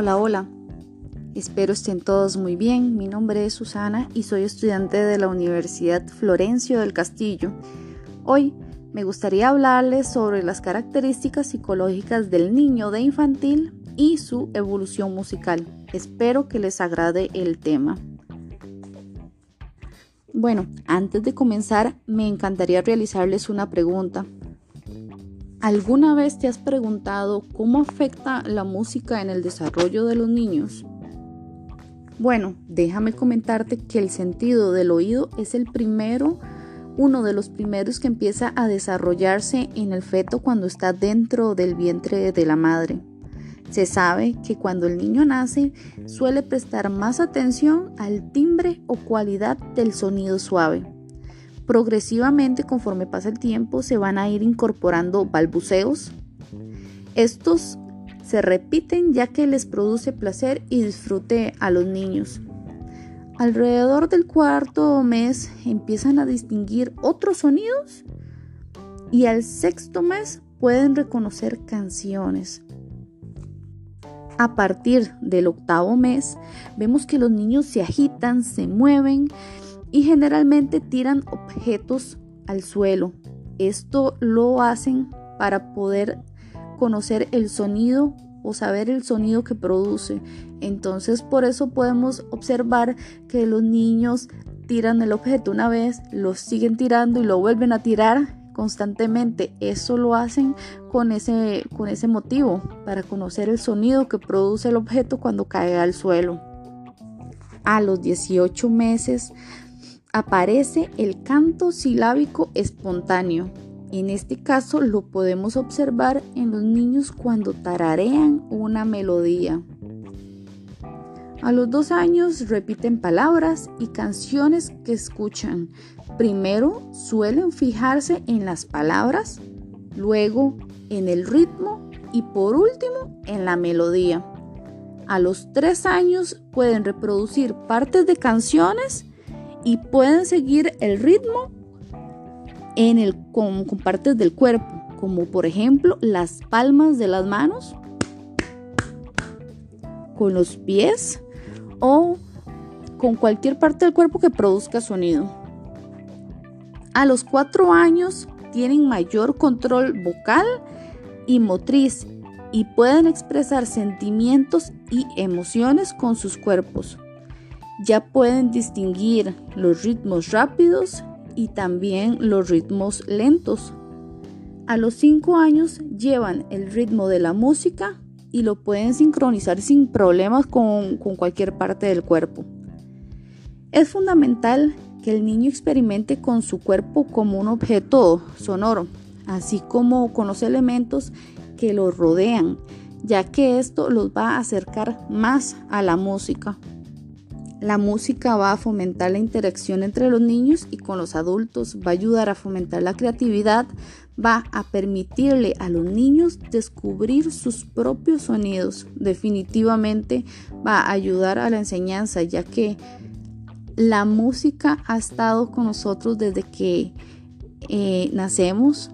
Hola, hola. Espero estén todos muy bien. Mi nombre es Susana y soy estudiante de la Universidad Florencio del Castillo. Hoy me gustaría hablarles sobre las características psicológicas del niño de infantil y su evolución musical. Espero que les agrade el tema. Bueno, antes de comenzar, me encantaría realizarles una pregunta. ¿Alguna vez te has preguntado cómo afecta la música en el desarrollo de los niños? Bueno, déjame comentarte que el sentido del oído es el primero, uno de los primeros que empieza a desarrollarse en el feto cuando está dentro del vientre de la madre. Se sabe que cuando el niño nace suele prestar más atención al timbre o cualidad del sonido suave. Progresivamente, conforme pasa el tiempo, se van a ir incorporando balbuceos. Estos se repiten ya que les produce placer y disfrute a los niños. Alrededor del cuarto mes empiezan a distinguir otros sonidos y al sexto mes pueden reconocer canciones. A partir del octavo mes vemos que los niños se agitan, se mueven, y generalmente tiran objetos al suelo. Esto lo hacen para poder conocer el sonido o saber el sonido que produce. Entonces por eso podemos observar que los niños tiran el objeto una vez, lo siguen tirando y lo vuelven a tirar constantemente. Eso lo hacen con ese, con ese motivo, para conocer el sonido que produce el objeto cuando cae al suelo. A los 18 meses aparece el canto silábico espontáneo. En este caso lo podemos observar en los niños cuando tararean una melodía. A los dos años repiten palabras y canciones que escuchan. Primero suelen fijarse en las palabras, luego en el ritmo y por último en la melodía. A los tres años pueden reproducir partes de canciones y pueden seguir el ritmo en el, con, partes del cuerpo, como por ejemplo las palmas de las manos, con los pies o con cualquier parte del cuerpo que produzca sonido. A los cuatro años tienen mayor control vocal y motriz y pueden expresar sentimientos y emociones con sus cuerpos ya pueden distinguir los ritmos rápidos y también los ritmos lentos. A los 5 años llevan el ritmo de la música y lo pueden sincronizar sin problemas con, con cualquier parte del cuerpo. Es fundamental que el niño experimente con su cuerpo como un objeto sonoro, así como con los elementos que lo rodean, ya que esto los va a acercar más a la música. La música va a fomentar la interacción entre los niños y con los adultos, va a ayudar a fomentar la creatividad, va a permitirle a los niños descubrir sus propios sonidos. Definitivamente va a ayudar a la enseñanza, ya que la música ha estado con nosotros desde que eh, nacemos.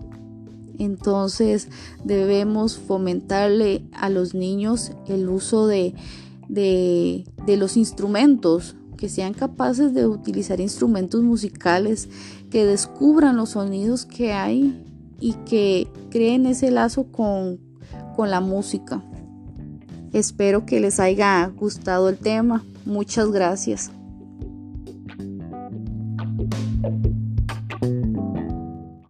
Entonces debemos fomentarle a los niños el uso de de, los instrumentos, que sean capaces de utilizar instrumentos musicales, que descubran los sonidos que hay y que creen ese lazo con, con la música. Espero que les haya gustado el tema. Muchas gracias.